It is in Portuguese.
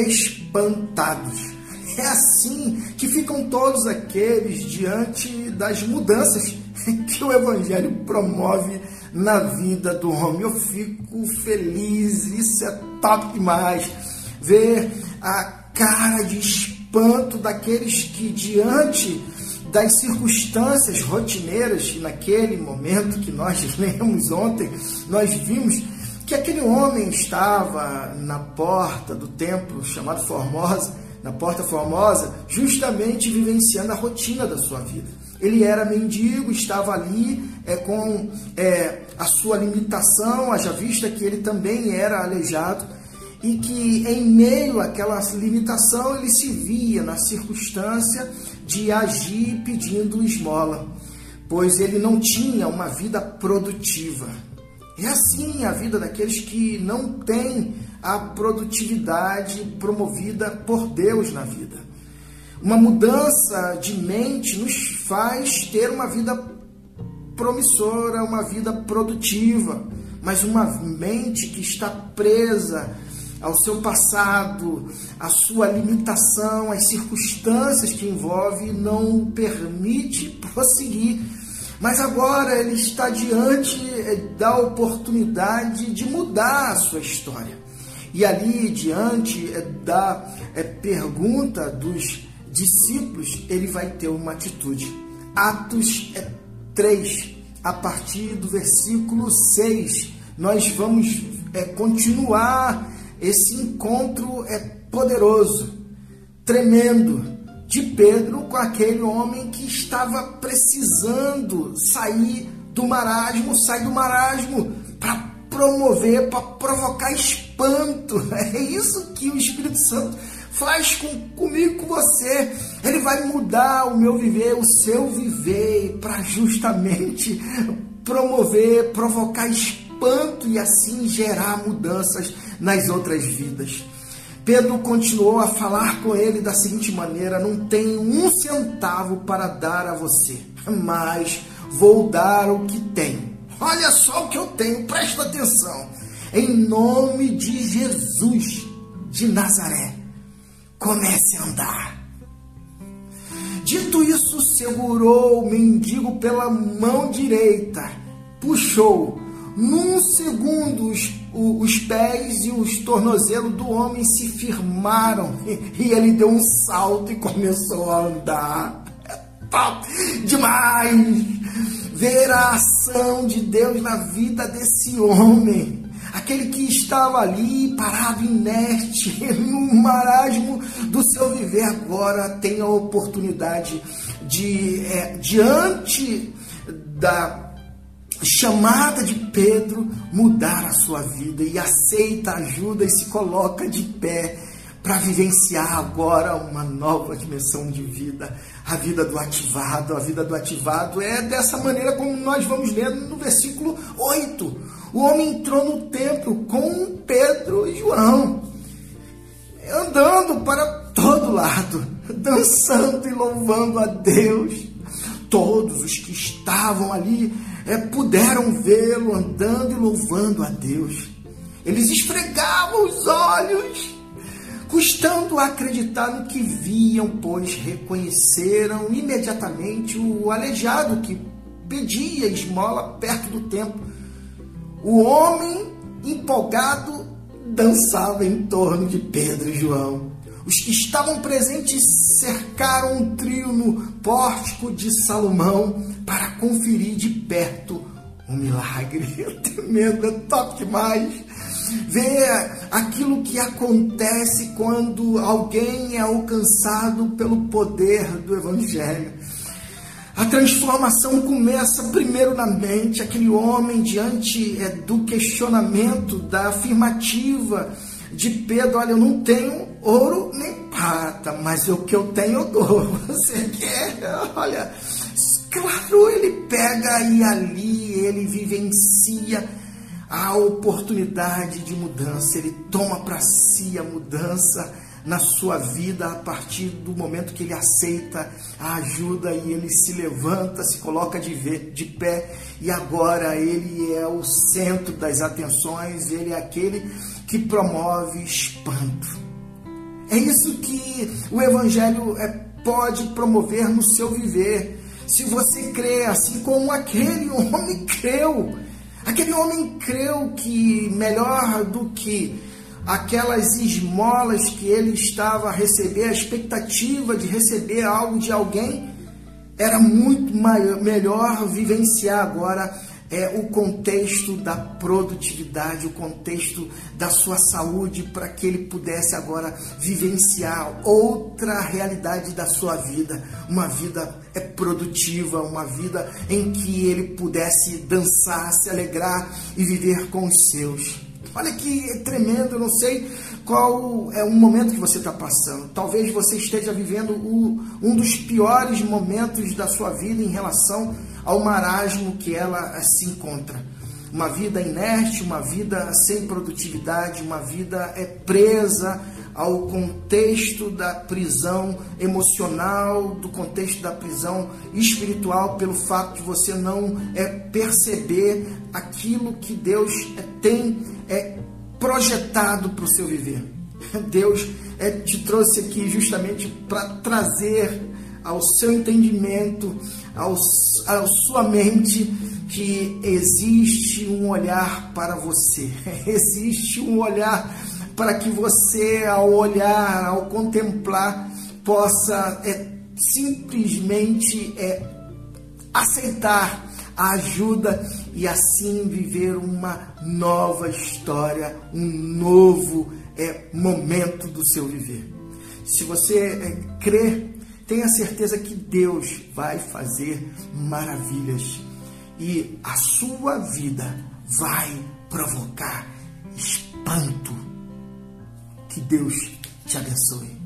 espantados. É assim que ficam todos aqueles diante das mudanças que o Evangelho promove na vida do homem. Eu fico feliz, isso é top demais. Ver a cara de espanto daqueles que, diante das circunstâncias rotineiras, naquele momento que nós lemos ontem, nós vimos que aquele homem estava na porta do templo chamado Formosa na Porta Formosa, justamente vivenciando a rotina da sua vida. Ele era mendigo, estava ali é, com é, a sua limitação, haja vista que ele também era aleijado, e que em meio àquela limitação ele se via na circunstância de agir pedindo esmola, pois ele não tinha uma vida produtiva. É assim a vida daqueles que não têm a produtividade promovida por Deus na vida. Uma mudança de mente nos faz ter uma vida promissora, uma vida produtiva, mas uma mente que está presa ao seu passado, à sua limitação, às circunstâncias que envolve, não permite prosseguir. Mas agora ele está diante eh, da oportunidade de mudar a sua história. E ali, diante é, da é, pergunta dos discípulos, ele vai ter uma atitude. Atos 3, é, a partir do versículo 6, nós vamos continuar esse encontro é poderoso, tremendo, de Pedro com aquele homem que estava precisando sair do marasmo, sair do marasmo para promover, para provocar espanto. É isso que o Espírito Santo faz com, comigo, com você. Ele vai mudar o meu viver, o seu viver, para justamente promover, provocar espanto e assim gerar mudanças nas outras vidas. Pedro continuou a falar com ele da seguinte maneira: Não tenho um centavo para dar a você, mas vou dar o que tenho Olha só o que eu tenho, presta atenção. Em nome de Jesus de Nazaré, comece a andar. Dito isso, segurou o mendigo pela mão direita, puxou. Num segundo, os, os pés e os tornozelos do homem se firmaram e ele deu um salto e começou a andar. Top demais! ver a ação de Deus na vida desse homem. Aquele que estava ali parado inerte, no marasmo do seu viver, agora tem a oportunidade de, é, diante da chamada de Pedro, mudar a sua vida e aceita a ajuda e se coloca de pé para vivenciar agora uma nova dimensão de vida, a vida do ativado. A vida do ativado é dessa maneira como nós vamos ler no versículo 8. O homem entrou no templo com Pedro e João, andando para todo lado, dançando e louvando a Deus. Todos os que estavam ali é, puderam vê-lo andando e louvando a Deus. Eles esfregavam os olhos custando acreditar no que viam, pois reconheceram imediatamente o aleijado que pedia esmola perto do templo. O homem empolgado dançava em torno de Pedro e João. Os que estavam presentes cercaram um trio no pórtico de Salomão para conferir de perto o milagre. Tremendo, é top demais ver aquilo que acontece quando alguém é alcançado pelo poder do Evangelho. A transformação começa primeiro na mente, aquele homem diante é, do questionamento, da afirmativa de Pedro: olha, eu não tenho ouro nem prata, mas o que eu tenho eu dou. Você quer? Olha, claro, ele pega e ali ele vivencia a oportunidade de mudança, ele toma para si a mudança na sua vida a partir do momento que ele aceita a ajuda e ele se levanta, se coloca de, ver, de pé e agora ele é o centro das atenções, ele é aquele que promove espanto. É isso que o Evangelho é, pode promover no seu viver. Se você crê, assim como aquele homem creu, aquele homem creu que melhor do que aquelas esmolas que ele estava a receber, a expectativa de receber algo de alguém, era muito maior, melhor vivenciar agora é, o contexto da produtividade, o contexto da sua saúde, para que ele pudesse agora vivenciar outra realidade da sua vida, uma vida é, produtiva, uma vida em que ele pudesse dançar, se alegrar e viver com os seus. Olha que tremendo, não sei qual é o momento que você está passando. Talvez você esteja vivendo o, um dos piores momentos da sua vida em relação ao marasmo que ela se encontra. Uma vida inerte, uma vida sem produtividade, uma vida é presa ao contexto da prisão emocional, do contexto da prisão espiritual, pelo fato de você não é, perceber aquilo que Deus é, tem é, projetado para o seu viver. Deus é, te trouxe aqui justamente para trazer ao seu entendimento, ao, à sua mente, que existe um olhar para você, existe um olhar para que você, ao olhar, ao contemplar, possa é, simplesmente é, aceitar a ajuda e assim viver uma nova história, um novo é, momento do seu viver. Se você é, crer, tenha certeza que Deus vai fazer maravilhas e a sua vida vai provocar espanto que Deus te abençoe.